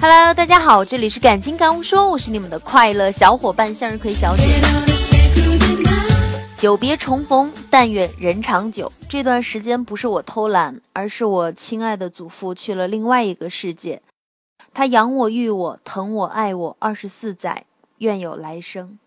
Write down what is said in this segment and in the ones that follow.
Hello，大家好，这里是感情感悟说，我是你们的快乐小伙伴向日葵小姐。久别重逢，但愿人长久。这段时间不是我偷懒，而是我亲爱的祖父去了另外一个世界。他养我、育我、疼我、爱我二十四载，愿有来生。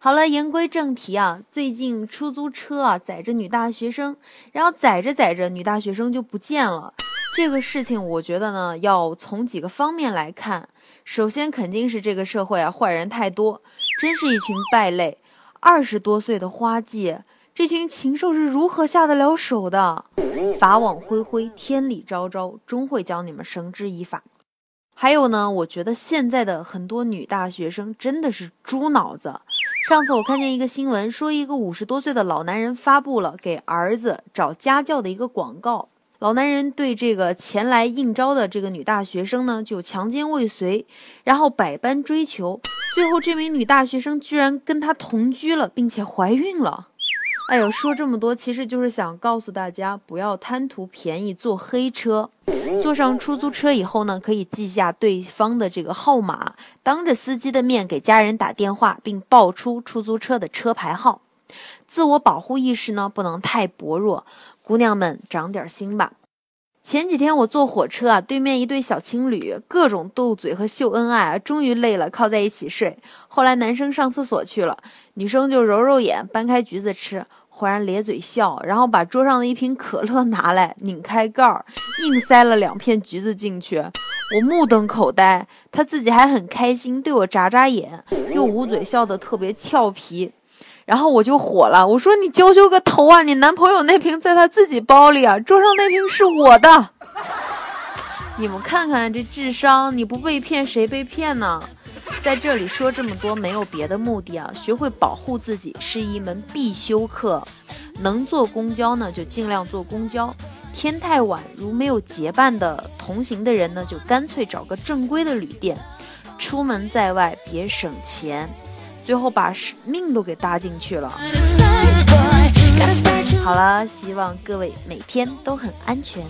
好了，言归正题啊，最近出租车啊载着女大学生，然后载着载着女大学生就不见了。这个事情我觉得呢，要从几个方面来看。首先肯定是这个社会啊坏人太多，真是一群败类。二十多岁的花季，这群禽兽是如何下得了手的？法网恢恢，天理昭昭，终会将你们绳之以法。还有呢，我觉得现在的很多女大学生真的是猪脑子。上次我看见一个新闻，说一个五十多岁的老男人发布了给儿子找家教的一个广告。老男人对这个前来应招的这个女大学生呢，就强奸未遂，然后百般追求。最后，这名女大学生居然跟他同居了，并且怀孕了。哎呦，说这么多，其实就是想告诉大家，不要贪图便宜坐黑车。坐上出租车以后呢，可以记下对方的这个号码，当着司机的面给家人打电话，并报出出租车的车牌号。自我保护意识呢，不能太薄弱，姑娘们长点心吧。前几天我坐火车啊，对面一对小情侣各种斗嘴和秀恩爱啊，终于累了，靠在一起睡。后来男生上厕所去了，女生就揉揉眼，掰开橘子吃，忽然咧嘴笑，然后把桌上的一瓶可乐拿来，拧开盖儿，硬塞了两片橘子进去。我目瞪口呆，他自己还很开心，对我眨眨眼，又捂嘴笑得特别俏皮。然后我就火了，我说你娇羞个头啊！你男朋友那瓶在他自己包里啊，桌上那瓶是我的。你们看看这智商，你不被骗谁被骗呢？在这里说这么多没有别的目的啊，学会保护自己是一门必修课。能坐公交呢就尽量坐公交，天太晚如没有结伴的同行的人呢，就干脆找个正规的旅店。出门在外别省钱。最后把命都给搭进去了。好了，希望各位每天都很安全。